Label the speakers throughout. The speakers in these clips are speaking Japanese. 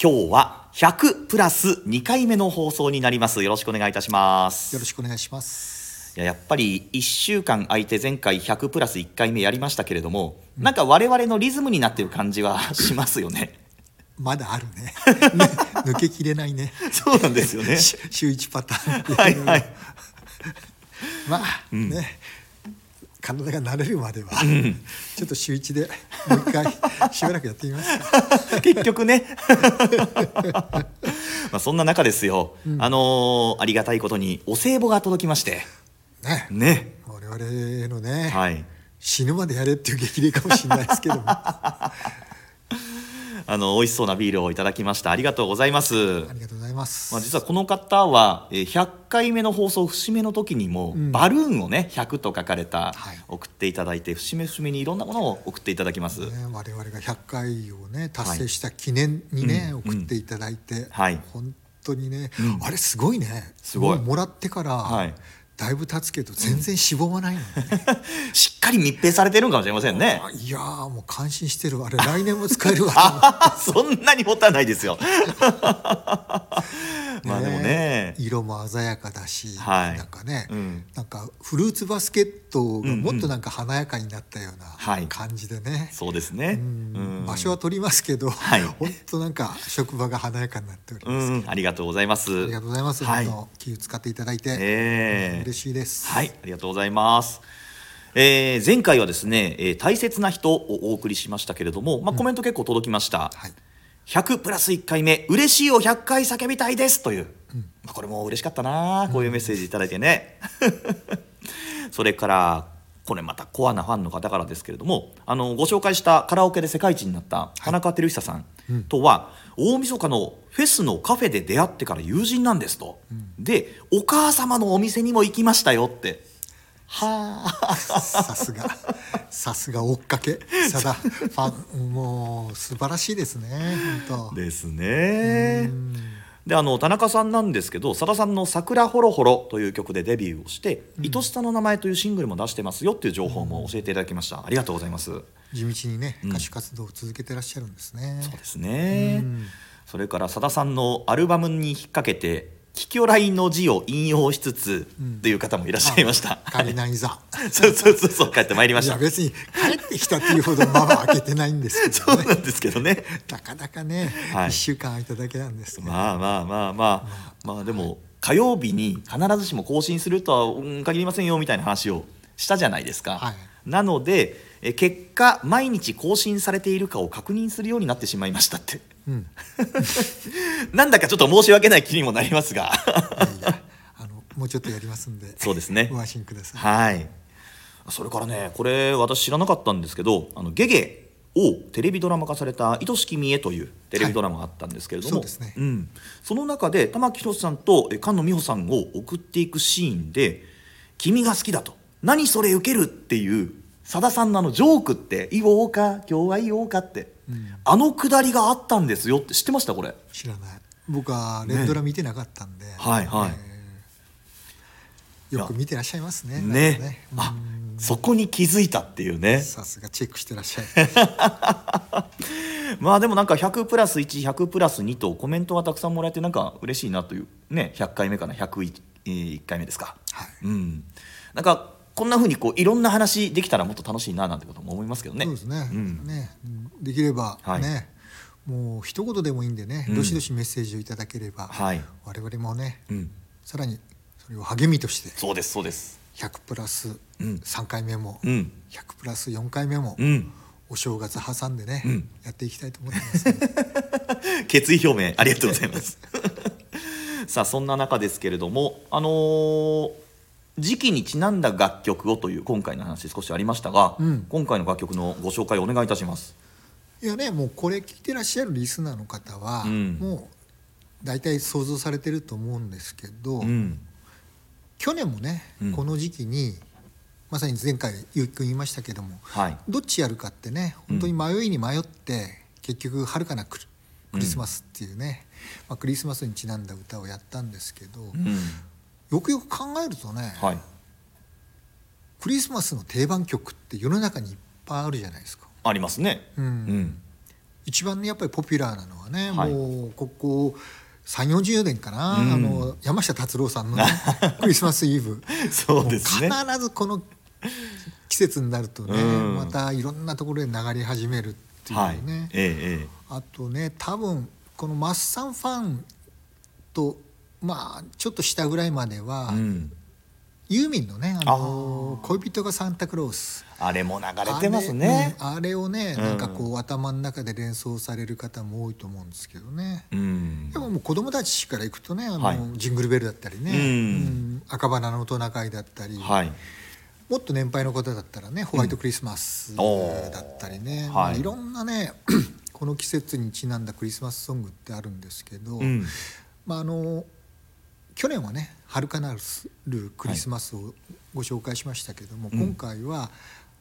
Speaker 1: 今日は100プラス2回目の放送になります。よろしくお願いいたします。
Speaker 2: よろしくお願いします。
Speaker 1: いややっぱり1週間空いて前回100プラス1回目やりましたけれども、なんか我々のリズムになってる感じはしますよね。
Speaker 2: まだあるね。ね 抜けきれないね。
Speaker 1: そうなんですよね。
Speaker 2: し週一パターン。
Speaker 1: はいはい。
Speaker 2: まあ、ね体が慣れるまでは、ちょっと週一でもう一回 しばらくやってみますか。
Speaker 1: 結局ね。まあそんな中ですよ、あのーありがたいことにお歳暮が届きまして。
Speaker 2: ね。
Speaker 1: ね。
Speaker 2: 我々のね、
Speaker 1: はい。
Speaker 2: 死ぬまでやれっていう激励かもしれないですけども
Speaker 1: あの美味しそうなビールをいただきました。ありがとうございます。
Speaker 2: ありがとうございます、
Speaker 1: まあ、実はこの方はえー100回目の放送節目の時にも、
Speaker 2: ん。
Speaker 1: バルーンをね100と書かれた、
Speaker 2: はい。
Speaker 1: 送っていただいて節目節目にいろんなものを送っていただきます、
Speaker 2: ね、我々が100回をね達成した記念にね、
Speaker 1: うん
Speaker 2: 送っていただいて、
Speaker 1: はい。
Speaker 2: 本当にね、
Speaker 1: うん。
Speaker 2: あれすごいね。
Speaker 1: すごい。
Speaker 2: もらってから、
Speaker 1: はい
Speaker 2: だいぶ経つけど全然しぼまないの。ね、
Speaker 1: しっかり密閉されてるんかもしれませんね。
Speaker 2: あいやーもう感心してる。あれ来年も使えるわ
Speaker 1: あそんなにもたないですよ。まあでもね。
Speaker 2: 色も鮮やかだし、
Speaker 1: はい。
Speaker 2: なんかね、
Speaker 1: うん。
Speaker 2: なんかフルーツバスケットがもっとなんか華やかになったよう
Speaker 1: はい。
Speaker 2: な感じでね、
Speaker 1: そうですね。
Speaker 2: うん。
Speaker 1: うん。
Speaker 2: 場所は取りますけど、
Speaker 1: はい。
Speaker 2: 本当なんか職場が華やかになっております、
Speaker 1: うん。ありがとうございます。
Speaker 2: ありがとうございます、
Speaker 1: はい。
Speaker 2: 気を使っていただいて、
Speaker 1: ええ
Speaker 2: 嬉しいです
Speaker 1: はい、ありがとうございます。えー前回はですね、えー大切な人をお送りしましたけれども、まあ、コメント結構届きました。
Speaker 2: はい
Speaker 1: 100プラス1回目、嬉しいを100回叫びたいですという、まあこれも嬉しかったな、こういうメッセージいただいてね。それから、これまたコアなファンの方からですけれども、あのご紹介したカラオケで世界一になった田中照久さんとは、大晦日のフェスのカフェで出会ってから友人なんですと。で、お母様のお店にも行きましたよって。はあ。
Speaker 2: さすがさすが追っかけさだファンもう素晴らしいですね本当
Speaker 1: ですね。であの田中さんなんですけどさださんの「桜ほろほろ」という曲でデビューをして「愛しさの名前」というシングルも出してますよっていう情報も教えていただきました。ありがとうございます。そう
Speaker 2: 地道にね歌手活動を続けてらっしゃるんですね、
Speaker 1: ですね。
Speaker 2: うん。
Speaker 1: それからさださんのアルバムに引っ掛けて「キキョライの字を引用しつつ」という方もいらっしゃいました、
Speaker 2: 仮ないざ
Speaker 1: そうそうそうそう帰ってまいりま
Speaker 2: い
Speaker 1: した。
Speaker 2: や別に帰ってきたっていうほど間は開けてないんですけ
Speaker 1: そ
Speaker 2: どね。
Speaker 1: うなんですけどね。
Speaker 2: なかなかね、
Speaker 1: はい。
Speaker 2: 一週間空いただけなんですけど、
Speaker 1: まあまあまあまあまあ。でも火曜日に必ずしも更新するとはうん限りませんよみたいな話をしたじゃないですか、
Speaker 2: はい。
Speaker 1: なのでえ結果毎日更新されているかを確認するようになってしまいましたって。
Speaker 2: うん、
Speaker 1: なんだかちょっと申し訳ない気にもなりますが。
Speaker 2: いやいやあのもうちょっとやりますんで
Speaker 1: そうですね。
Speaker 2: ご安心ください。
Speaker 1: はいそれからねこれ私知らなかったんですけど「あのゲゲ」をテレビドラマ化された「愛しき見え」というテレビドラマがあったんですけれども、
Speaker 2: はいそね。
Speaker 1: ん、その中で玉木宏さんとえ菅野美穂さんを送っていくシーンで「君が好きだ」と「何それ受ける」っていうさださんのあのジョークって「言おうか今日は言おうか」って、あのくだりがあったんですよって知ってましたこれ？
Speaker 2: 知らない。僕は連ドラ見てなかったんで、
Speaker 1: はいはい。
Speaker 2: えー。よく見てらっしゃいますね
Speaker 1: ね。
Speaker 2: なんか
Speaker 1: あ
Speaker 2: うん
Speaker 1: そこに気づいたっていうね。
Speaker 2: さすがチェックしてらっしゃい
Speaker 1: まあでもなんか100プラス1100プラス2とコメントがたくさんもらえてなんか嬉しいなというね100回目かな。101、えー1回目ですか、
Speaker 2: はい。
Speaker 1: うん。なんかこんな風にこういろんな話できたらもっと楽しいななんてことも思いますけどね。
Speaker 2: そうですね,、
Speaker 1: ん。
Speaker 2: ね。できれば
Speaker 1: はい。
Speaker 2: ね、もう一言でもいいんでね、
Speaker 1: うん。
Speaker 2: どしどしメッセージをいただければ、
Speaker 1: はい。
Speaker 2: 我々もね、
Speaker 1: うん。
Speaker 2: さらにそれを励みとして
Speaker 1: そうですそうです。
Speaker 2: 100プラス
Speaker 1: うん。
Speaker 2: 3回目も、
Speaker 1: うん。
Speaker 2: 100プラス4回目も、
Speaker 1: うん。
Speaker 2: お正月挟んでね、
Speaker 1: うん。
Speaker 2: やっていきたいと思ってます、ね、
Speaker 1: 決意表明ありがとうございます。さあそんな中ですけれどもあのー時期にちなんだ楽曲をという今回の話少しありましたが、
Speaker 2: うん。
Speaker 1: 今回の楽曲のご紹介お願いいたします。
Speaker 2: いやねもうこれ聞いてらっしゃるリスナーの方は、
Speaker 1: うん。
Speaker 2: もう大体想像されてると思うんですけど、
Speaker 1: うん。
Speaker 2: 去年もね、
Speaker 1: うん。
Speaker 2: この時期にまさに前回ゆうきくん言いましたけども
Speaker 1: はい。
Speaker 2: どっちやるかってね本当に迷いに迷って、結局遥かなクリクリスマスっていうね、まあ、クリスマスにちなんだ歌をやったんですけど、
Speaker 1: うん。
Speaker 2: よくよく考えるとね、
Speaker 1: はい。
Speaker 2: クリスマスの定番曲って世の中にいっぱいあるじゃないですか。
Speaker 1: ありますね。
Speaker 2: うん。
Speaker 1: うん。
Speaker 2: 一番ねやっぱりポピュラーなのはね、
Speaker 1: はい。
Speaker 2: もうここ3 4 0年かな、
Speaker 1: うん。
Speaker 2: あの山下達郎さんのね、クリスマスイブ。
Speaker 1: そうですね。
Speaker 2: 必ずこの 季節になるとね、
Speaker 1: うん。
Speaker 2: またいろんなところで流れ始めるっていう
Speaker 1: はい。
Speaker 2: ね、
Speaker 1: えええ。
Speaker 2: あとね多分このマッサンファンとまあちょっと下ぐらいまでは、
Speaker 1: えうん。
Speaker 2: ユーミンのねあの恋人がサンタクロース。
Speaker 1: あれも流れてますね。
Speaker 2: あれ,、うんあれをね
Speaker 1: うん。
Speaker 2: なんかこう頭の中で連想される方も多いと思うんですけどね、
Speaker 1: うん。
Speaker 2: でももう子供たちからいくとねあの、
Speaker 1: はい。
Speaker 2: ジングルベルだったりね、赤花のトナカイだったり、
Speaker 1: はい
Speaker 2: もっと年配の方だったらねホワイトクリスマスだったりね、
Speaker 1: はい
Speaker 2: まあい。ろんなね この季節にちなんだクリスマスソングってあるんですけど、
Speaker 1: うん。
Speaker 2: まああの去年はね「遥かなるクリスマス」をご紹介しましたけども、
Speaker 1: うん。
Speaker 2: 今回は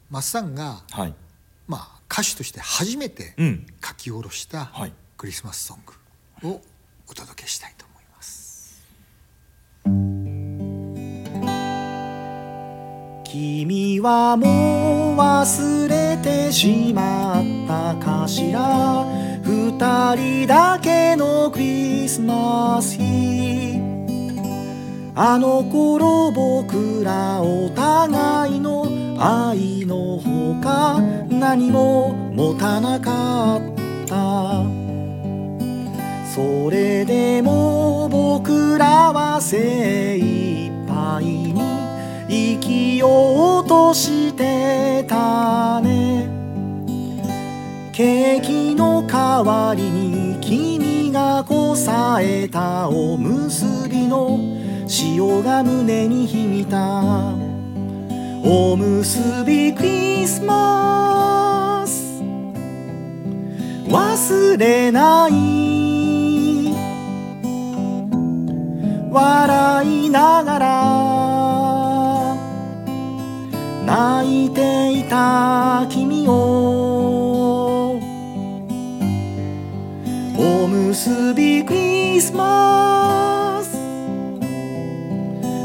Speaker 2: マッサンが、
Speaker 1: はい。
Speaker 2: まあ、歌手として初めて
Speaker 1: うん。
Speaker 2: 書き下ろした
Speaker 1: はい。
Speaker 2: クリスマスソングをお届けしたいと
Speaker 1: 君はもう忘れてしまったかしら。二人だけのクリスマス日。あの頃僕らお互いの愛のほか何も持たなかった。それでも僕らは精ようとしてたね。ケーキの代わりに君がこさえたおむすびの塩が胸に響いた。おむすびクリスマス。忘れない。笑いながら。泣いていた君をおむすびクリスマス。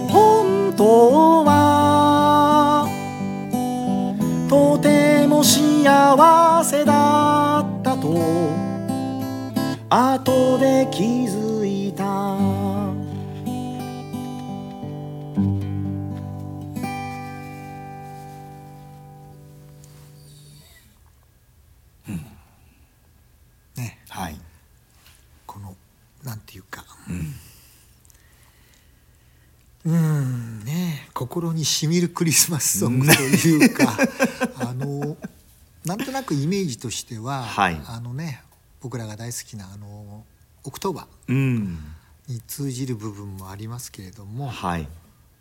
Speaker 1: 本当はとても幸せだったと後で気づ
Speaker 2: 心にしみるクリスマスソングというかあのなんとなくイメージとしては、
Speaker 1: はい。
Speaker 2: あのね僕らが大好きなあのオクトーバ
Speaker 1: うん。
Speaker 2: ーに通じる部分もありますけれども
Speaker 1: はい。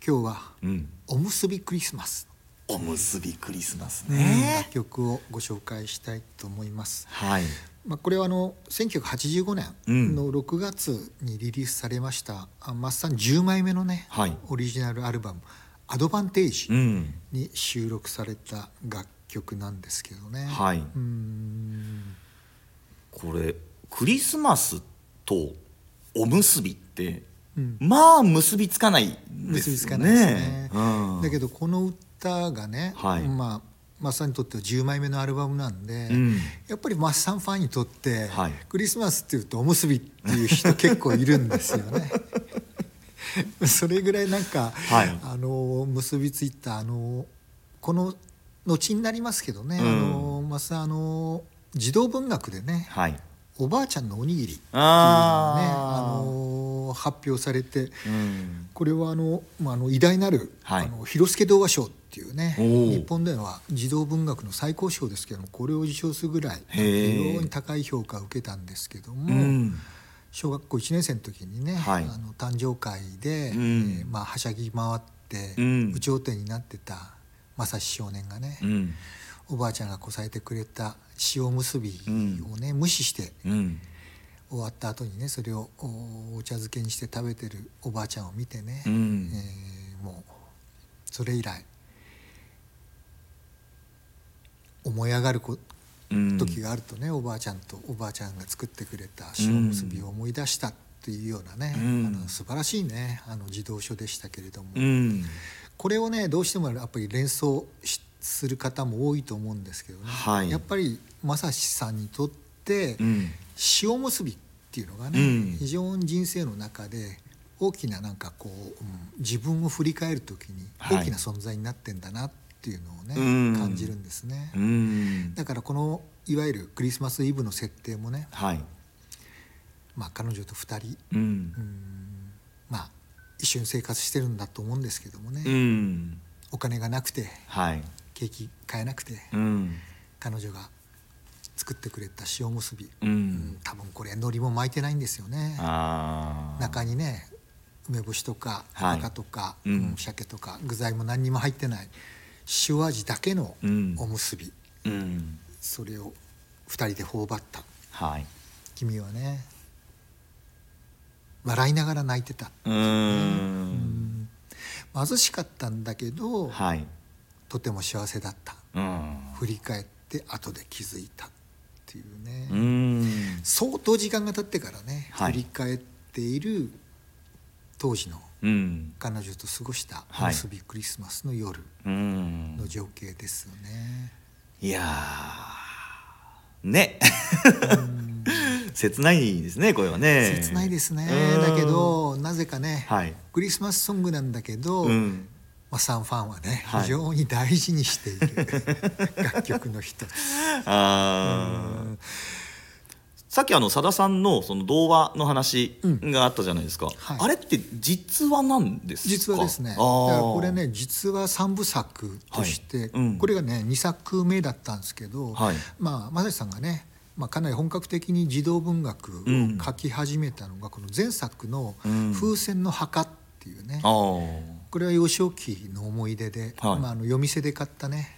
Speaker 2: 今日は
Speaker 1: うん「
Speaker 2: おむすびクリスマス。
Speaker 1: おむすびクリスマス」
Speaker 2: 楽曲をご紹介したいと思います。
Speaker 1: はい。
Speaker 2: まあ、これはあの1985年の6月にリリースされました、あマッサン10枚目のね、
Speaker 1: はい。
Speaker 2: オリジナルアルバム「アドバンテージ
Speaker 1: うん」
Speaker 2: に収録された楽曲なんですけどね。
Speaker 1: はい。これクリスマスとおむすびって、
Speaker 2: うん。
Speaker 1: まあ結びつかないです
Speaker 2: 結びつか
Speaker 1: よ
Speaker 2: ないですね。
Speaker 1: うん、
Speaker 2: だけどこの歌がね、
Speaker 1: はい。
Speaker 2: まあマッサンにとっては10枚目のアルバムなんで、
Speaker 1: うん。
Speaker 2: やっぱりマッサンファンにとって、
Speaker 1: はい。
Speaker 2: クリスマスっていうとおむすびっていう人結構いるんですよね。それぐらいなんか、
Speaker 1: はい。
Speaker 2: あの結びついたあのこの後になりますけどね、
Speaker 1: うん。
Speaker 2: あのマッサンあの児童文学でね
Speaker 1: はい「
Speaker 2: おばあちゃんのおにぎり」っていうのがね
Speaker 1: あ
Speaker 2: の発表されて。
Speaker 1: うん。
Speaker 2: これはあの,、まあ、あの偉大なる、
Speaker 1: はい。
Speaker 2: あの広助童話賞っていうね日本では児童文学の最高賞ですけどもこれを受賞するぐらい非常に高い評価を受けたんですけども、
Speaker 1: うん
Speaker 2: 小学校1年生の時にね、
Speaker 1: はい。
Speaker 2: あの誕生会で、
Speaker 1: うん。
Speaker 2: えーまあ、はしゃぎ回って、
Speaker 1: うん。
Speaker 2: 有頂天になってた正志少年がね、
Speaker 1: うん。
Speaker 2: おばあちゃんがこさえてくれた塩むすびをね、無視して
Speaker 1: うん。
Speaker 2: 終わった後にねそれをおお茶漬けにして食べてるおばあちゃんを見てね、
Speaker 1: うん。
Speaker 2: えーもうそれ以来思い上がるこ
Speaker 1: うん
Speaker 2: 時があるとね、おばあちゃんとおばあちゃんが作ってくれた塩むすびを思い出したっていうようなね、
Speaker 1: うん。
Speaker 2: あの素晴らしいねあの児童書でしたけれども、
Speaker 1: うん。
Speaker 2: これをねどうしてもやっぱり連想しする方も多いと思うんですけどね、
Speaker 1: はい。
Speaker 2: やっぱり正志さんにとって、
Speaker 1: うん。
Speaker 2: 塩むすびっていうのがね、
Speaker 1: うん。
Speaker 2: 非常に人生の中で大きななんかこう、うん自分を振り返る時に
Speaker 1: はい
Speaker 2: 大きな存在になってんだなっていうのをね、
Speaker 1: うん。
Speaker 2: 感じるんですね、
Speaker 1: うん。
Speaker 2: だからこのいわゆるクリスマスイブの設定もね、
Speaker 1: はい。
Speaker 2: まあ、彼女と2人、
Speaker 1: うん。
Speaker 2: うんまあ一緒に生活してるんだと思うんですけどもね、
Speaker 1: うん。
Speaker 2: お金がなくて
Speaker 1: はい。
Speaker 2: ケーキ買えなくて、
Speaker 1: うん。
Speaker 2: 彼女が作ってくれた塩むすび、多分これ海苔も巻いてないんですよね。中にね梅干しとか
Speaker 1: はい。
Speaker 2: 赤とか、
Speaker 1: うん。
Speaker 2: うん鮭とか具材も何にも入ってない塩味だけの
Speaker 1: うん。
Speaker 2: おむすび、
Speaker 1: うん。
Speaker 2: それを2人で頬張った。
Speaker 1: はい。
Speaker 2: 君はね笑いながら泣いてた、
Speaker 1: うーん。
Speaker 2: 貧しかったんだけど、
Speaker 1: はい。
Speaker 2: とても幸せだった。
Speaker 1: うん。
Speaker 2: 振り返って後で気づいた。っていうね、相当時間が経ってからね、
Speaker 1: はい。
Speaker 2: 振り返っている当時の
Speaker 1: うん
Speaker 2: 彼女と過ごした
Speaker 1: はい
Speaker 2: 結びクリスマスの夜
Speaker 1: うん。
Speaker 2: の情景ですよね。
Speaker 1: いやー。ね。切ないですねこれはね。
Speaker 2: 切ないですね。
Speaker 1: うん。
Speaker 2: だけどなぜかね、
Speaker 1: はい。
Speaker 2: クリスマスソングなんだけど、
Speaker 1: うん。
Speaker 2: まあ、サンファンはね、
Speaker 1: はい。
Speaker 2: 非常に大事にしている。楽曲の一つ。
Speaker 1: あーさっきあのさださんのその童話の話があったじゃないですか、
Speaker 2: はい。
Speaker 1: あれって実話なんですか？
Speaker 2: 実はですね。これね実は三部作として、
Speaker 1: はいうん。
Speaker 2: これがね2作目だったんですけど、
Speaker 1: はい。
Speaker 2: まあ正志さんがね、まあ、かなり本格的に児童文学を
Speaker 1: うん。
Speaker 2: 書き始めたのがこの前作の
Speaker 1: うん「
Speaker 2: 風船の墓」っていうね、これは幼少期の思い出で、
Speaker 1: はい。
Speaker 2: まあ、あの夜店で買ったね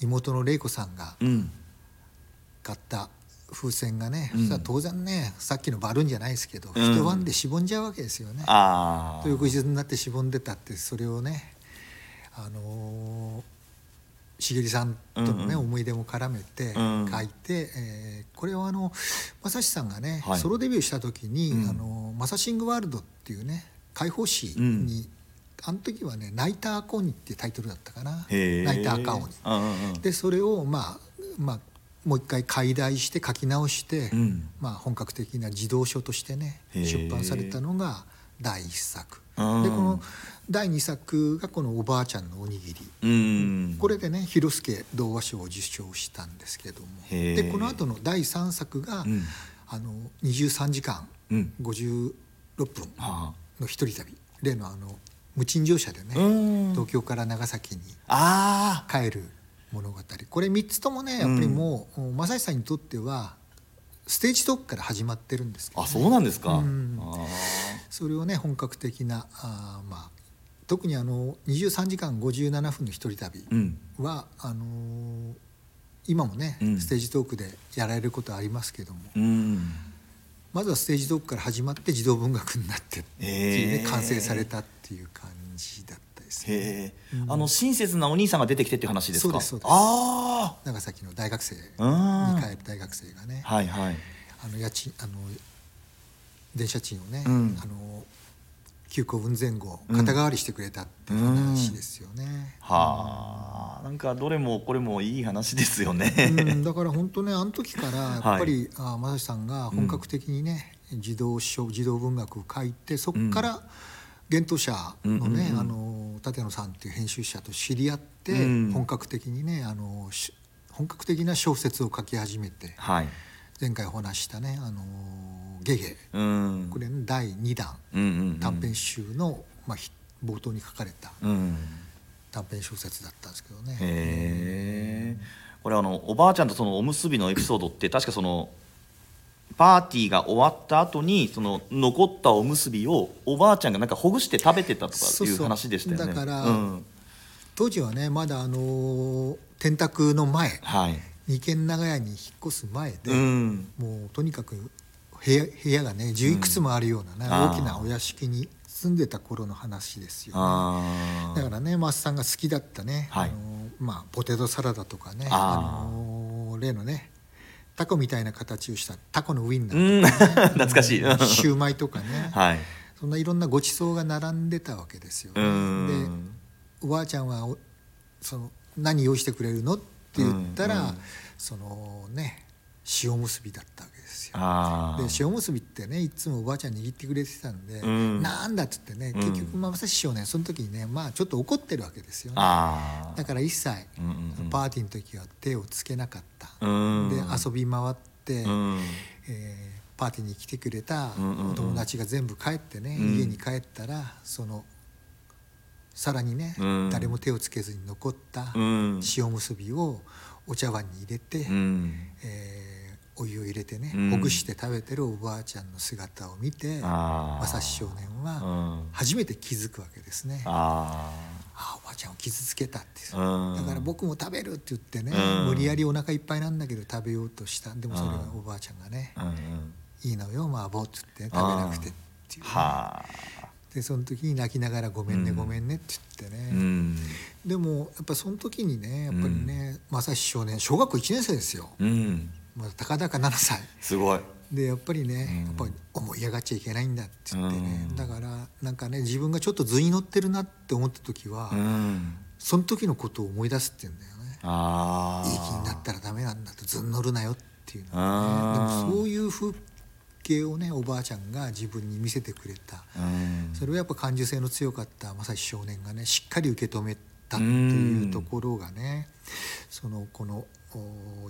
Speaker 2: 妹の玲子さんが
Speaker 1: うん。
Speaker 2: 買った風船がね、
Speaker 1: うん。
Speaker 2: 当然ねさっきのバルーンじゃないですけど、
Speaker 1: うん。
Speaker 2: 一晩でしぼんじゃうわけですよね。
Speaker 1: ああ
Speaker 2: と翌日になってしぼんでたってそれをねあのー茂さんとのね、
Speaker 1: うんうん。
Speaker 2: 思い出も絡めて
Speaker 1: うん。
Speaker 2: 書いて、えーこれはあの正志さんがね、
Speaker 1: はい。
Speaker 2: ソロデビューした時に「
Speaker 1: うん。
Speaker 2: あのマサシングワールド」っていうね解放誌に、あの時はね「ナイターコーニ」っていうタイトルだったかな「
Speaker 1: へー。
Speaker 2: ナイターカオニ」でそれをまあまあもう一回解題して書き直して、
Speaker 1: うん。
Speaker 2: まあ、本格的な児童書としてね出版されたのが第一作。
Speaker 1: うん
Speaker 2: でこの第二作がこの「おばあちゃんのおにぎり」
Speaker 1: うん。
Speaker 2: これでね広助童話賞を受賞したんですけども。でこの後の第三作が、
Speaker 1: うん。
Speaker 2: あの23時間
Speaker 1: うん。
Speaker 2: 56分
Speaker 1: は
Speaker 2: の一人旅。例のあの無賃乗車でね、東京から長崎に
Speaker 1: あ
Speaker 2: 帰る物語。これ3つともねやっぱりもう正志さんにとってはステージトークから始まってるんですけど、ね、
Speaker 1: ああそうなんですか、
Speaker 2: うん。
Speaker 1: あ
Speaker 2: それをね本格的なあーまあ特にあの23時間57分の一人旅
Speaker 1: ーうん。
Speaker 2: はあのー今もね、
Speaker 1: うん。
Speaker 2: ステージトークでやられることありますけども。
Speaker 1: うん。
Speaker 2: まずはステージトークから始まって児童文学になってっていうね
Speaker 1: へー。
Speaker 2: 完成されたっていう感じだったですね。
Speaker 1: へえ、あの親切なお兄さんが出てきてっていう話ですか？
Speaker 2: そうですそうです。
Speaker 1: あ
Speaker 2: 長崎の大学生に
Speaker 1: あうん。
Speaker 2: 帰る大学生がね、
Speaker 1: はいはい。
Speaker 2: あの家賃あの電車賃をね、
Speaker 1: うん。
Speaker 2: あの休校分前後
Speaker 1: うん
Speaker 2: 肩代わりしてくれたっていう話ですよね。
Speaker 1: はあ。なんかどれもこれもいい話ですよね、
Speaker 2: うん、だから本当ねあの時からやっぱり、あ正志さんが本格的にね、児童書児童文学を書いてそこから幻冬舎のね、
Speaker 1: うんうんうん。
Speaker 2: あの立野さんっていう編集者と知り合って、
Speaker 1: うん。
Speaker 2: 本格的にねあのし本格的な小説を書き始めて
Speaker 1: はい。
Speaker 2: 前回お話ししたね「あのゲゲ。
Speaker 1: うん」
Speaker 2: これ、ね、第2弾。
Speaker 1: うんうんうん。
Speaker 2: 短編集の、まあ、ひ冒頭に書かれた
Speaker 1: うん。
Speaker 2: 短編小説だったんですけどね。
Speaker 1: へえこれあのおばあちゃんとそのおむすびのエピソードって確かそのパーティーが終わった後にその残ったおむすびをおばあちゃんがなんかほぐして食べてたとかいう
Speaker 2: そうそう。
Speaker 1: 話でしたよね。
Speaker 2: だから
Speaker 1: うん。
Speaker 2: 当時はねまだあの天卓の前。
Speaker 1: はい。
Speaker 2: 二軒長屋に引っ越す前で、
Speaker 1: うん。
Speaker 2: もうとにかく部屋部屋がね十いくつもあるようなね、
Speaker 1: あー
Speaker 2: 大きなお屋敷に住んでた頃の話ですよね。
Speaker 1: あ
Speaker 2: だからねマスさんが好きだったね、
Speaker 1: はい。
Speaker 2: あのまあ、ポテトサラダとかね
Speaker 1: あ
Speaker 2: の例のねタコみたいな形をしたタコのウインナ
Speaker 1: う
Speaker 2: ー
Speaker 1: ん。懐かしい。
Speaker 2: とか、シューマイとかね、
Speaker 1: はい。
Speaker 2: そんないろんなごちそうが並んでたわけですよ、
Speaker 1: う
Speaker 2: ね。
Speaker 1: ん。
Speaker 2: でおばあちゃんはおその何用意してくれるの？って言ったら、そのね塩むすびだったですよ。
Speaker 1: あ
Speaker 2: で塩むすびってねいつもおばあちゃん握ってくれてたんで、
Speaker 1: うん。
Speaker 2: なんだっつってね
Speaker 1: うん。
Speaker 2: 結局まさし少年その時にねまあちょっと怒ってるわけですよね。だから一切
Speaker 1: うんうんうん。
Speaker 2: パーティーの時は手をつけなかった。
Speaker 1: うん。
Speaker 2: で遊び回って、
Speaker 1: うん。
Speaker 2: えーパーティーに来てくれたお友達が全部帰ってね、
Speaker 1: うん。
Speaker 2: 家に帰ったらそのさらにね、
Speaker 1: うん。
Speaker 2: 誰も手をつけずに残った
Speaker 1: うん。
Speaker 2: 塩むすびをお茶碗に入れて、
Speaker 1: うん。
Speaker 2: えーお湯を入れてね、
Speaker 1: うん。
Speaker 2: ほぐして食べてるおばあちゃんの姿を見て正志少年
Speaker 1: う
Speaker 2: は
Speaker 1: ん。
Speaker 2: 初めて気づくわけですね。あ
Speaker 1: あ
Speaker 2: あおばあちゃんを傷つけたって
Speaker 1: う。ん。
Speaker 2: だから僕も食べるって言ってね、
Speaker 1: うん。
Speaker 2: 無理やりお腹いっぱいなんだけど食べようとした。でもそれは
Speaker 1: うん。
Speaker 2: おばあちゃんがね、いいのよ麻婆っつって食べなくてっていうね、
Speaker 1: はあ。
Speaker 2: でその時に泣きながら「ごめんね
Speaker 1: うん。
Speaker 2: ごめんね」って言ってね、
Speaker 1: うん。
Speaker 2: でもやっぱその時にねやっぱりね正志少年小学校1年生ですよ、
Speaker 1: うん
Speaker 2: まだたかだか7歳。
Speaker 1: すごい。
Speaker 2: でやっぱりね、
Speaker 1: うん。
Speaker 2: やっぱり思い上がっちゃいけないんだって言ってね、
Speaker 1: うん。
Speaker 2: だからなんかね自分がちょっと図に乗ってるなって思った時は、
Speaker 1: うん。
Speaker 2: その時のことを思い出すって言うんだよね。いい気になったらダメなんだと図に乗るなよっていうのね。
Speaker 1: ー
Speaker 2: でもそういう風景をねおばあちゃんが自分に見せてくれた。
Speaker 1: うん。
Speaker 2: それはやっぱ感受性の強かった正志少年がねしっかり受け止めたっていうところがねそのこのお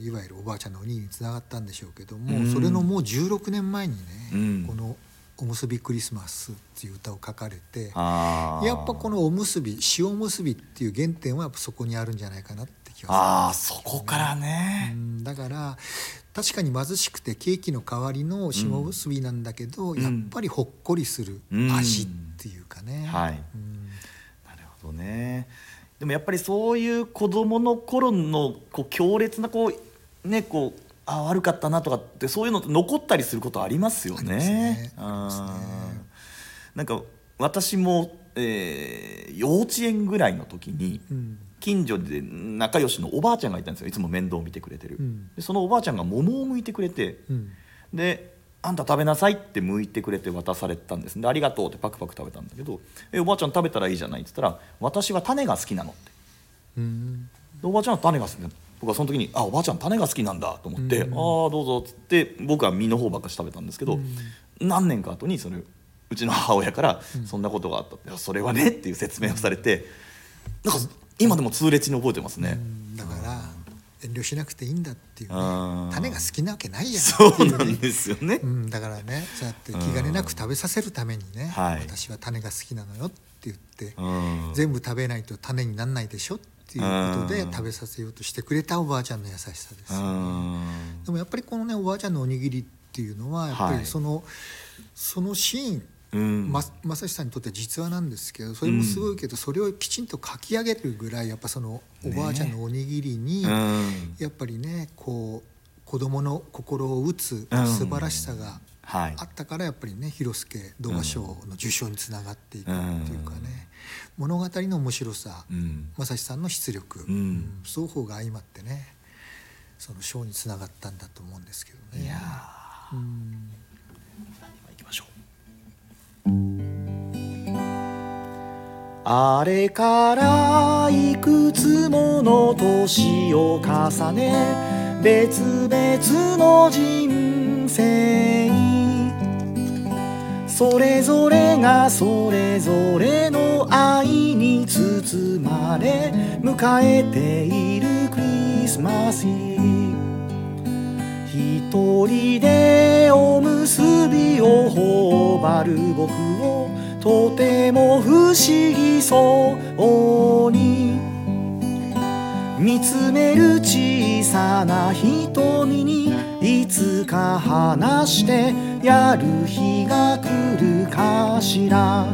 Speaker 2: いわゆるおばあちゃんのおににつながったんでしょうけども、
Speaker 1: うん。
Speaker 2: それのもう16年前にね、
Speaker 1: うん。
Speaker 2: この「おむすびクリスマス」っていう歌を書かれてやっぱこのおむすび塩むすびっていう原点はやっぱそこにあるんじゃないかなって気がする。
Speaker 1: ああそこからね。
Speaker 2: うん。だから確かに貧しくてケーキの代わりの霜結びなんだけど、
Speaker 1: ん。
Speaker 2: やっぱりほっこりする味っていうかね、
Speaker 1: なるほどねでもやっぱりそういう子供の頃のこう強烈なこうねこうあ悪かったなとかってそういうのって残ったりすることありますよね。
Speaker 2: ね。あ
Speaker 1: なんか私も、えー幼稚園ぐらいの時に
Speaker 2: うん。
Speaker 1: 近所で仲良しのおばあちゃんがいたんですよ。いつも面倒を見てくれてる、
Speaker 2: うん。
Speaker 1: でそのおばあちゃんが桃を剥いてくれて、
Speaker 2: うん。
Speaker 1: で「あんた食べなさい」って剥いてくれて渡されたんですで「ありがとう」ってパクパク食べたんだけど「えおばあちゃん食べたらいいじゃない」って言ったら「私は種が好きなの」って。
Speaker 2: うん。
Speaker 1: でおばあちゃんは種が好きなの。僕はその時に「あおばあちゃん種が好きなんだ」と思って「
Speaker 2: うん。
Speaker 1: ああどうぞ」っつって僕は実の方ばっかし食べたんですけど、何年か後にそれうちの母親から「そんなことがあった」っていや「それはね」っていう説明をされてなんか今でも痛烈に覚えてますね。
Speaker 2: 遠慮しなくていいんだっていうね種が好きなわけないやん
Speaker 1: そう
Speaker 2: っていうね。
Speaker 1: なんですよね。
Speaker 2: うん、だからねそうやって気兼ねなく食べさせるためにね、
Speaker 1: はい。
Speaker 2: 私は種が好きなのよって言って、
Speaker 1: うん。
Speaker 2: 全部食べないと種にならないでしょっていうことで
Speaker 1: うん。
Speaker 2: 食べさせようとしてくれたおばあちゃんの優しさですね、
Speaker 1: ん。
Speaker 2: でもやっぱりこのねおばあちゃんのおにぎりっていうのはやっぱ
Speaker 1: はい
Speaker 2: りその、そのシーン
Speaker 1: うん。
Speaker 2: ま正志さんにとっては実話なんですけどそれもすごいけど、それをきちんと書き上げるぐらいやっぱそのおばあちゃんのおにぎりに、
Speaker 1: うん。
Speaker 2: やっぱりねこう子供の心を打つ
Speaker 1: うん。
Speaker 2: 素晴らしさが
Speaker 1: はい。
Speaker 2: あったからやっぱりね広助動画賞の受賞につながっていくっていうかね、物語の面白さ、
Speaker 1: うん。
Speaker 2: 正志さんの出力、
Speaker 1: ん。
Speaker 2: うん双方が相まってねその賞につながったんだと思うんですけどね。
Speaker 1: いや
Speaker 2: うん
Speaker 1: あれからいくつもの年を重ね別々の人生それぞれがそれぞれの愛に包まれ迎えているクリスマスイブ。一人でおむすびを頬張る僕をとても不思議そうに。見つめる小さな瞳にいつか話してやる日が来るかしら。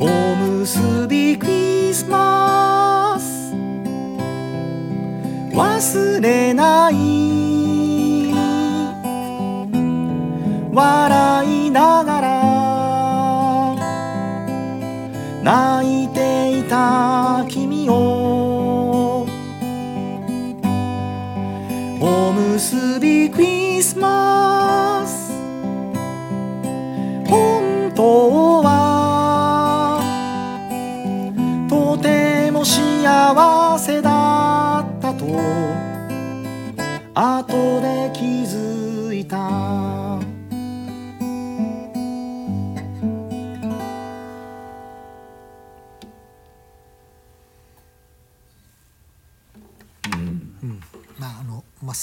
Speaker 1: おむすびクリスマス。忘れない。笑いながら泣いていた君をおむすびクリスマス本当はとても幸せだったと後で気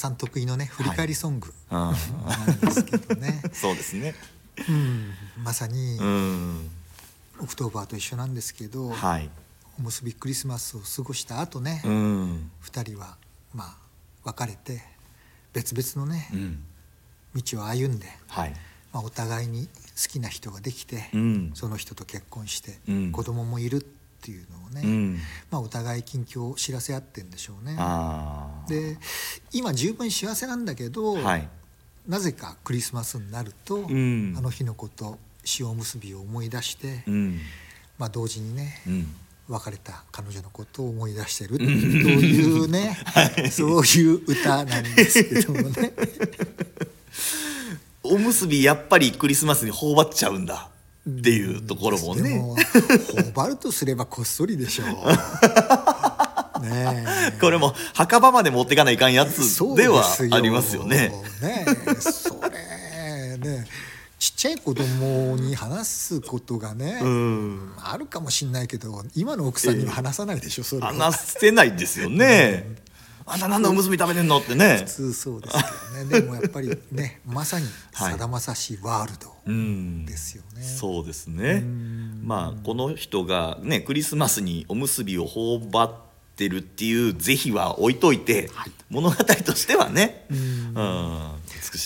Speaker 2: のマッサン得意のね振り返りソング
Speaker 1: うん。
Speaker 2: なんですけどね、
Speaker 1: そうですね。
Speaker 2: うん。まさに
Speaker 1: うん。
Speaker 2: オクトーバーと一緒なんですけど、
Speaker 1: はい。
Speaker 2: おむすびクリスマスを過ごした後ね、
Speaker 1: うん。
Speaker 2: 二人はまあ別れて別々のね
Speaker 1: うん。
Speaker 2: 道を歩んで、
Speaker 1: はい。
Speaker 2: まあ、お互いに好きな人ができて、
Speaker 1: うん。
Speaker 2: その人と結婚して、
Speaker 1: うん。
Speaker 2: 子供もいるっていうのをね、
Speaker 1: うん。
Speaker 2: まあ、お互い近況を知らせ合ってんでしょうね。で今十分幸せなんだけど、
Speaker 1: はい。
Speaker 2: なぜかクリスマスになると、
Speaker 1: ん。
Speaker 2: あの日のこと塩結びを思い出して、
Speaker 1: うん。
Speaker 2: まあ、同時にね、
Speaker 1: うん。
Speaker 2: 別れた彼女のことを思い出してるというね、そういう歌なんですけどもね。
Speaker 1: おむすびやっぱりクリスマスに頬張っちゃうんだっていうところもね。
Speaker 2: でも頬張るとすればこっそりでしょう。ねえ。
Speaker 1: これも墓場まで持っていかないかんやつでは
Speaker 2: す
Speaker 1: ありますよね。
Speaker 2: ねえそれね。ちっちゃい子供に話すことがね、
Speaker 1: うん。
Speaker 2: あるかもしんないけど今の奥さんには話さないでしょ、それは。
Speaker 1: 話せないですよね。あんた何でおむすび食べてんのってね。
Speaker 2: 普。通そうですけどね。でもやっぱりね まさに
Speaker 1: はい
Speaker 2: さだまさしワールド
Speaker 1: うん。
Speaker 2: ですよね、
Speaker 1: そうですね。
Speaker 2: ん。
Speaker 1: まあこの人がねクリスマスにおむすびを頬張ってるっていう是非は置いといて、物語としてはね。うん。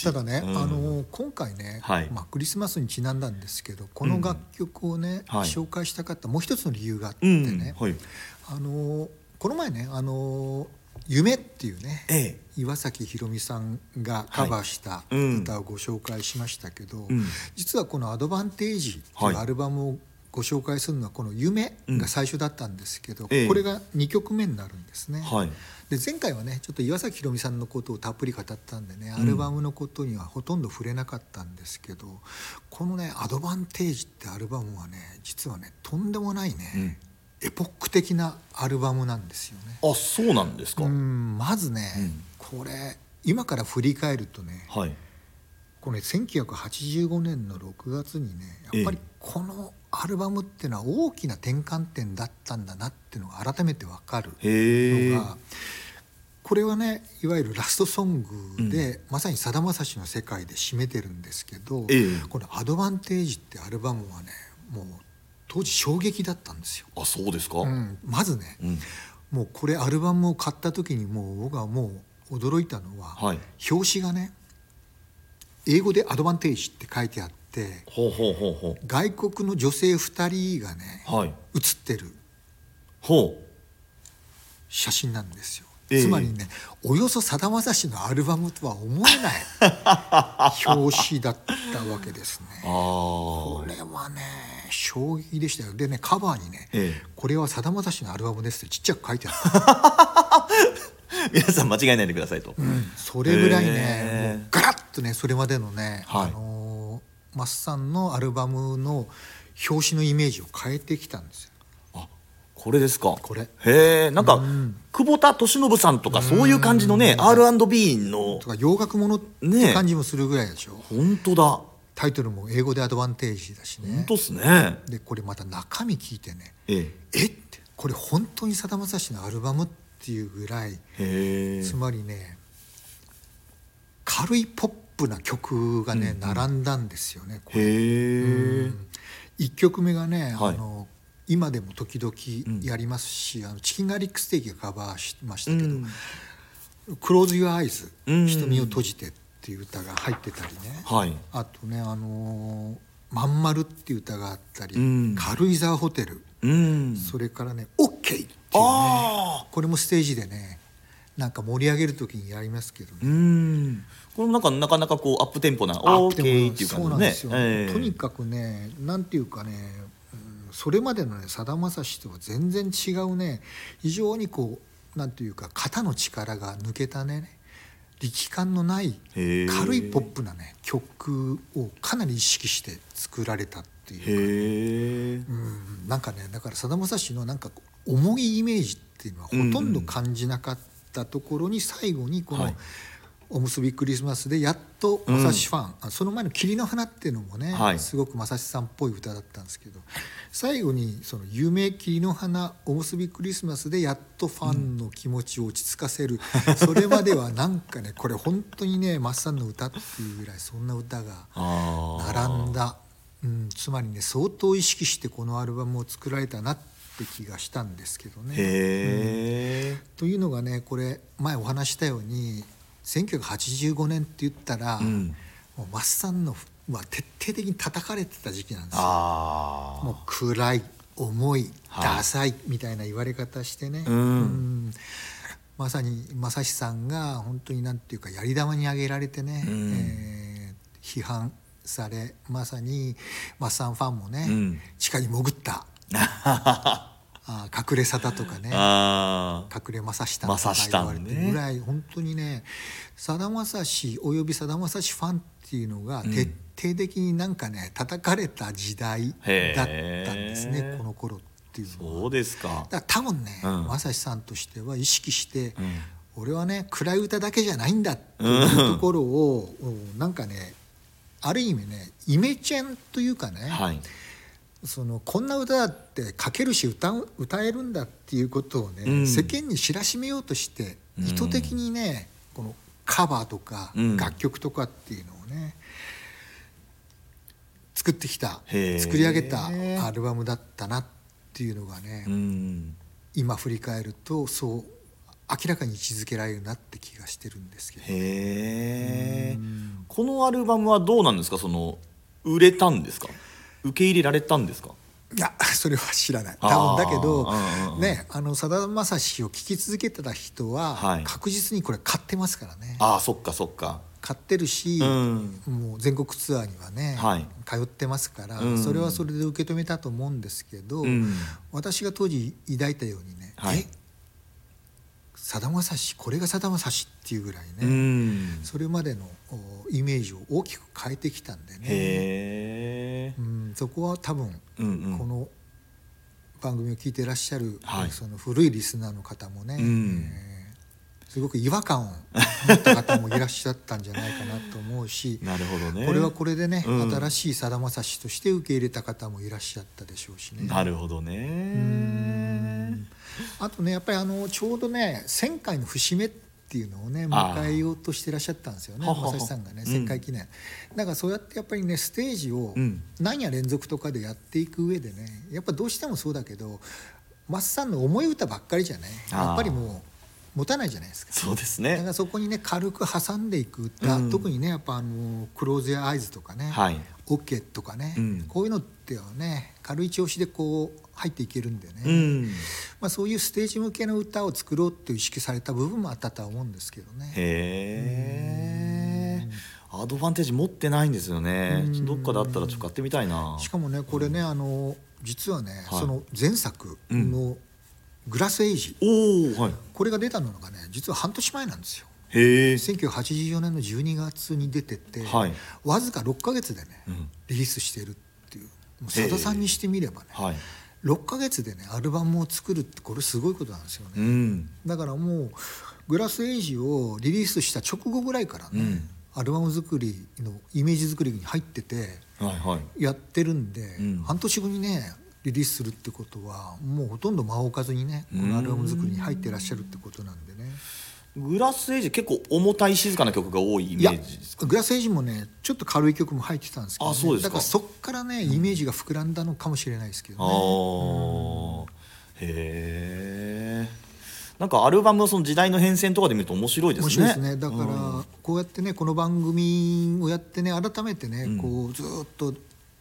Speaker 2: ただね、
Speaker 1: うん。
Speaker 2: あの今回ね、
Speaker 1: はい。
Speaker 2: まあ、クリスマスにちなんだんですけどこの楽曲をね、
Speaker 1: はい。
Speaker 2: 紹介したかったもう一つの理由があって
Speaker 1: うん。
Speaker 2: ね、
Speaker 1: はい。
Speaker 2: あのこの前ね「あの夢」っていうね、
Speaker 1: ええ。
Speaker 2: 岩崎宏美さんがカバーした
Speaker 1: うん。
Speaker 2: 歌をご紹介しましたけど、
Speaker 1: うん。
Speaker 2: 実はこの「アドバンテージ」と
Speaker 1: はいい。う
Speaker 2: アルバムをご紹介するのはこの「夢」が最初だったんですけど、
Speaker 1: ええ。
Speaker 2: これが2曲目になるんですね。
Speaker 1: はい。
Speaker 2: で前回はねちょっと岩崎宏美さんのことをたっぷり語ったんでね、アルバムのことにはほとんど触れなかったんですけどこのね「アドバンテージ」ってアルバムはね実はねとんでもないね、エポック的なアルバムなんですよね。
Speaker 1: あそうなんですか、
Speaker 2: うんまずね、
Speaker 1: うん。
Speaker 2: これ今から振り返るとね
Speaker 1: はい。
Speaker 2: これ1985年の6月にねやっぱりこのアルバムっていうのは大きな転換点だったんだなっていうのが改めて分かるのがこれはねいわゆるラストソングで、まさにさだまさしの世界で締めてるんですけど、
Speaker 1: ええ。
Speaker 2: この「アドバンテージ」ってアルバムはねもう当時衝撃だったんですよ。
Speaker 1: あそうですか、
Speaker 2: うん、まずね、
Speaker 1: うん。
Speaker 2: もうこれアルバムを買った時にもう僕はもう驚いたのは、
Speaker 1: はい。
Speaker 2: 表紙がね英語で「アドバンテージ」って書いてあって外国の女性2人がね
Speaker 1: うはい。
Speaker 2: 写ってる写真なんですよ。
Speaker 1: ええ。
Speaker 2: つまりねおよそさだまさしのアルバムとは思えない 表紙だったわけですね。
Speaker 1: あ
Speaker 2: こ
Speaker 1: あ
Speaker 2: れはね衝撃でしたよ。でねカバーにね、
Speaker 1: ええ。
Speaker 2: これはさだまさしのアルバムです」ってちっちゃく書いてある。
Speaker 1: 皆さん間違えないでくださいと、
Speaker 2: それぐらいね、
Speaker 1: へえ。
Speaker 2: もうガラッとねそれまでのね、
Speaker 1: はい。
Speaker 2: あのーマッサンのアルバムの表紙のイメージを変えてきたんですよ。
Speaker 1: あこれですか。
Speaker 2: これ。
Speaker 1: へえんか、
Speaker 2: うん。
Speaker 1: 久保田利伸さんとかそういう感じのね R&B の。
Speaker 2: とか洋楽ものって感じもするぐらいでしょ、
Speaker 1: 本当だ
Speaker 2: タイトルも英語でアドバンテージだしね。
Speaker 1: 本当っすね。
Speaker 2: でこれまた中身聞いてね。
Speaker 1: え
Speaker 2: え。っ？てこれ本当にさだまさしのアルバムっていうぐらい
Speaker 1: えへえ。
Speaker 2: つまりね軽いポップな曲がね、並んだんですよねこれ。
Speaker 1: へえ。
Speaker 2: 1曲目がね、
Speaker 1: はい。
Speaker 2: あの今でも時々やりますし、あのチキンガーリックステーキがカバーしましたけど
Speaker 1: うん「
Speaker 2: Close Your Eyes、
Speaker 1: うん。
Speaker 2: 瞳を閉じて」っていう歌が入ってたりね、
Speaker 1: はい。
Speaker 2: あとね「あのーまんまる」っていう歌があったり「
Speaker 1: うん。
Speaker 2: 軽井沢ホテル」
Speaker 1: うん。
Speaker 2: それからね「OK」っていうね。
Speaker 1: あ
Speaker 2: これもステージでねなんか盛り上げる時にやりますけどね。
Speaker 1: うん。これもなんかなかなかこうアップテンポなオーケーっていう感じ
Speaker 2: ですよ、
Speaker 1: ええ。
Speaker 2: とにかくねなんていうかね、うんそれまでのねさだまさしとは全然違うね非常にこうなんていうか肩の力が抜けたね力感のない軽いポップなね曲をかなり意識して作られたっていうかうん、なんかねだからさだまさしのなんか重いイメージっていうのはほとんど感じなかったところに最後にこの
Speaker 1: はい「
Speaker 2: おむすびクリスマス」でやっとまさしファン、あその前の「霧の花」っていうのもね、
Speaker 1: はい。
Speaker 2: すごくまさしさんっぽい歌だったんですけど最後にその「有名霧の花おむすびクリスマス」でやっとファンの気持ちを落ち着かせる、それまではなんかねこれ本当にねマッサンの歌っていうぐらいそんな歌が。並んだ、うん、つまりね相当意識してこのアルバムを作られたなって気がしたんですけどね。
Speaker 1: へえ
Speaker 2: というのがねこれ前お話ししたように1985年って言ったら、
Speaker 1: うん。
Speaker 2: もうマッサンのは徹底的に叩かれてた時期なんですよ。
Speaker 1: あ
Speaker 2: もう暗い重い
Speaker 1: はい
Speaker 2: ダサいみたいな言われ方してね、
Speaker 1: うん。
Speaker 2: ん。まさに正志さんが本当になんていうかやり玉に挙げられてね、
Speaker 1: うん。
Speaker 2: えー批判されまさにマッサンファンもね、
Speaker 1: うん。
Speaker 2: 地下に潜った あー隠れ沙汰とかね。隠れ正志
Speaker 1: 正志
Speaker 2: とか言われてぐらい本当にねさだまさしおよびさだまさしファンっていうのが
Speaker 1: うん。
Speaker 2: 徹底的になんかね叩かれた時代だったんですねこの頃っていうのは。
Speaker 1: そうですか。
Speaker 2: だから多分ね
Speaker 1: うん。
Speaker 2: 正志さんとしては意識して、
Speaker 1: うん。
Speaker 2: 俺はね暗い歌だけじゃないんだっていうところを、う んなんかねある意味ねイメチェンというかね、
Speaker 1: はい
Speaker 2: そのこんな歌だって書けるし歌う歌えるんだっていうことをね、
Speaker 1: うん。
Speaker 2: 世間に知らしめようとして
Speaker 1: うん。
Speaker 2: 意図的にね、このカバーとか
Speaker 1: うん。
Speaker 2: 楽曲とかっていうのをね、作ってきた作り上げたアルバムだったなっていうのがね、
Speaker 1: うん。
Speaker 2: 今振り返るとそう明らかに位置づけられるなって気がしてるんですけど。
Speaker 1: へえ。
Speaker 2: うん。
Speaker 1: このアルバムはどうなんですか？その売れたんですか？受け入れられたんですか？
Speaker 2: いや それは知らない。多分だけどねあのさだまさしを聴き続けてた人
Speaker 1: は
Speaker 2: はい。確実にこれ買ってますからね。
Speaker 1: ああそっかそっか。
Speaker 2: 買ってるし、
Speaker 1: うん。
Speaker 2: もう全国ツアーにはね、
Speaker 1: はい。
Speaker 2: 通ってますから、
Speaker 1: うん。
Speaker 2: それはそれで受け止めたと思うんですけど、
Speaker 1: うん。
Speaker 2: 私が当時抱いたようにね、
Speaker 1: はい。
Speaker 2: えさだまさしこれがさだまさしっていうぐらいね、
Speaker 1: うん。
Speaker 2: それまでのおイメージを大きく変えてきたんでね、うん、そこは多分、
Speaker 1: うんうん。
Speaker 2: この番組を聞いていらっしゃる、
Speaker 1: はい。
Speaker 2: その古いリスナーの方もね、
Speaker 1: うん。
Speaker 2: えーすごく違和感を持った方もいらっしゃったんじゃないかなと思うし
Speaker 1: なるほどね。
Speaker 2: これはこれでね、
Speaker 1: うん。
Speaker 2: 新しいさだまさしとして受け入れた方もいらっしゃったでしょうしね。
Speaker 1: なるほど
Speaker 2: う
Speaker 1: ね
Speaker 2: ん。あとねやっぱりあのちょうどね1000回の節目っていうのをね迎えようとしてらっしゃったんですよね
Speaker 1: ははは。
Speaker 2: 正志さんがね
Speaker 1: うん。
Speaker 2: 1000回記念、だからそうやってやっぱりねステージを
Speaker 1: うん。
Speaker 2: 何や連続とかでやっていく上でねやっぱどうしてもそうだけどマッサンの重い歌ばっかりじゃねやっぱりもう持たないじゃないですか。
Speaker 1: そうです
Speaker 2: だか
Speaker 1: ね
Speaker 2: らそこにね軽く挟んでいく歌、
Speaker 1: うん。
Speaker 2: 特にねやっぱあの「クローズ・やアイズ」とかね
Speaker 1: はい。
Speaker 2: オッケーとかね、
Speaker 1: うん。
Speaker 2: こういうのってはね軽い調子でこう入っていけるんでね、
Speaker 1: うん。
Speaker 2: まあ、そういうステージ向けの歌を作ろうって意識された部分もあったとは思うんですけどね。
Speaker 1: へえアドバンテージ持ってないんですよね。
Speaker 2: うん。
Speaker 1: どっかであったらちょっと買ってみたいな。
Speaker 2: しかもねこれね、あの実はね、
Speaker 1: はい。
Speaker 2: その前作の「グラス・エイジ」
Speaker 1: おおはい。
Speaker 2: これが出たのがね実は半年前なんですよ。
Speaker 1: へえ
Speaker 2: 1984年の12月に出てて、
Speaker 1: はい。
Speaker 2: わずか6ヶ月でね、
Speaker 1: うん。
Speaker 2: リリースしてるっていう。もうさださんにしてみればね、
Speaker 1: はい。
Speaker 2: 6ヶ月でねアルバムを作るってこれすごいことなんですよね。
Speaker 1: うん。
Speaker 2: だからもうグラスエイジをリリースした直後ぐらいからね、
Speaker 1: うん。
Speaker 2: アルバム作りのイメージ作りに入ってて
Speaker 1: はいはい。
Speaker 2: やってるんで、
Speaker 1: うん。
Speaker 2: 半年後にねリリースするってことはもうほとんど間を置かずにねこのアルバム作りに入ってらっしゃるってことなんでね。
Speaker 1: グラスエイジ結構重たい静かな曲が多いイメージです
Speaker 2: グラスエイジもねちょっと軽い曲も入ってたんですけど、ね、
Speaker 1: あ
Speaker 2: だからそっからねイメージが膨らんだのかもしれないですけど
Speaker 1: あ
Speaker 2: ね。
Speaker 1: あへえなんかアルバムのその時代の変遷とかで見ると面白いですね。
Speaker 2: 面白いですね。だから
Speaker 1: うん。
Speaker 2: こうやってねこの番組をやってね改めてね、
Speaker 1: うん。
Speaker 2: こうずーっと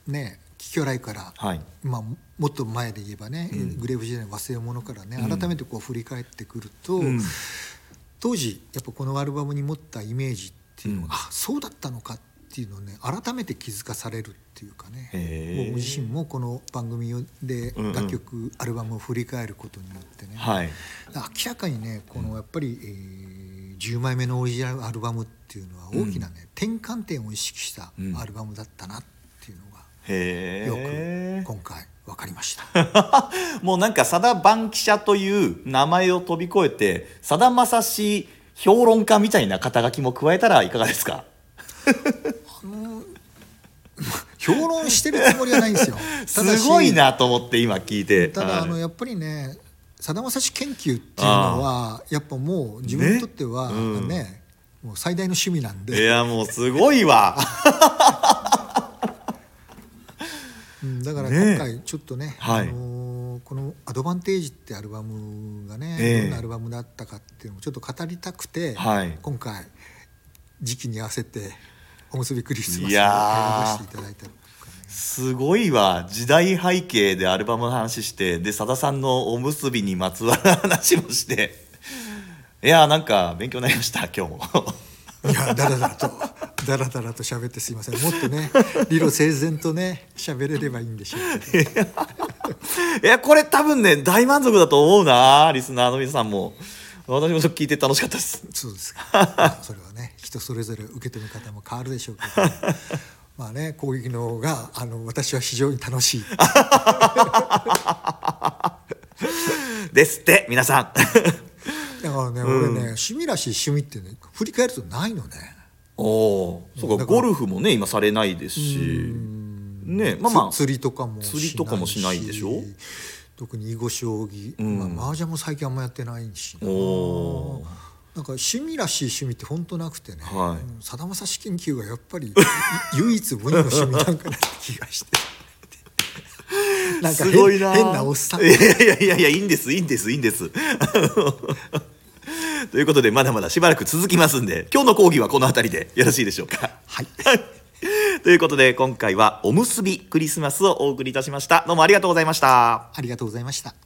Speaker 2: ねキキョライから、
Speaker 1: はい。
Speaker 2: まあ、もっと前で言えばね、
Speaker 1: うん。
Speaker 2: グレーブ時代の忘れ物からね、
Speaker 1: うん。
Speaker 2: 改めてこう振り返ってくると、
Speaker 1: うん。
Speaker 2: 当時やっぱこのアルバムに持ったイメージっていうのが、
Speaker 1: うん。
Speaker 2: あそうだったのかっていうのをね改めて気づかされるっていうかね。僕自身もこの番組で
Speaker 1: うんうん。
Speaker 2: 楽曲、アルバムを振り返ることによってね、
Speaker 1: はい。
Speaker 2: 明らかにねこのやっぱり、えー10枚目のオリジナルアルバムっていうのは大きなね、転換点を意識した
Speaker 1: うん。
Speaker 2: アルバムだったなってよ
Speaker 1: え
Speaker 2: く今回分かりました。
Speaker 1: もうなんかさだ番記者という名前を飛び越えてさだまさし評論家みたいな肩書きも加えたらいかがですか？
Speaker 2: 評論してるつもりはないんですよ。
Speaker 1: すごいなと思って今聞いて。
Speaker 2: ただあ
Speaker 1: はい。
Speaker 2: のやっぱりねさだまさし研究っていうのはやっぱもう自分にとっては
Speaker 1: ね。うん。
Speaker 2: ねもう最大の趣味なん
Speaker 1: い
Speaker 2: で、
Speaker 1: やもうすごいわ
Speaker 2: うんだから
Speaker 1: ね
Speaker 2: 今回ちょっとね、
Speaker 1: はい。
Speaker 2: あのーこの「アドバンテージ」ってアルバムがね、
Speaker 1: ええ。
Speaker 2: どんなアルバムだったかっていうのをちょっと語りたくて、
Speaker 1: はい。
Speaker 2: 今回時期に合わせておむすびクリスマスを選ばせていただいた
Speaker 1: すごいわ。時代背景でアルバムの話してでさださんのおむすびにまつわる話もして。いやなんか勉強になりました今日も
Speaker 2: いやだらだらとだらだらと喋ってすいません。もっとね理路整然とね喋れればいいんでしょうけど。
Speaker 1: いやこれ多分ね大満足だと思うなリスナーの皆さんも。私も聞いて楽しかったです。
Speaker 2: そうですか、まあそれはね人それぞれ受け止め方も変わるでしょうけど。まあね攻撃の方があの私は非常に楽しい。
Speaker 1: ですって皆さん
Speaker 2: だからね、俺ね趣味らしい趣味ってね振り返るとないのね。
Speaker 1: おおー。そうかゴルフもね今されないですし。ねまあまあ
Speaker 2: つ釣りとかも
Speaker 1: 釣りとかもしないでしょ。
Speaker 2: 特に囲碁将棋、
Speaker 1: うん。
Speaker 2: まあ、麻雀も最近あんまやってないしな。なんか趣味らしい趣味って本当なくてね。
Speaker 1: はい。
Speaker 2: うん。さだまさし研究がやっぱりい 唯一無二の趣味なんかなって気がして。なんか変
Speaker 1: な
Speaker 2: 変なおっさん。
Speaker 1: いやいやいやいやいいんですいいんですいいんです ということでまだまだしばらく続きますんで今日の講義はこの辺りでよろしいでしょうか？
Speaker 2: はい。
Speaker 1: ということで今回はおむすびクリスマスをお送りいたしました。どうもありがとうございました。
Speaker 2: ありがとうございました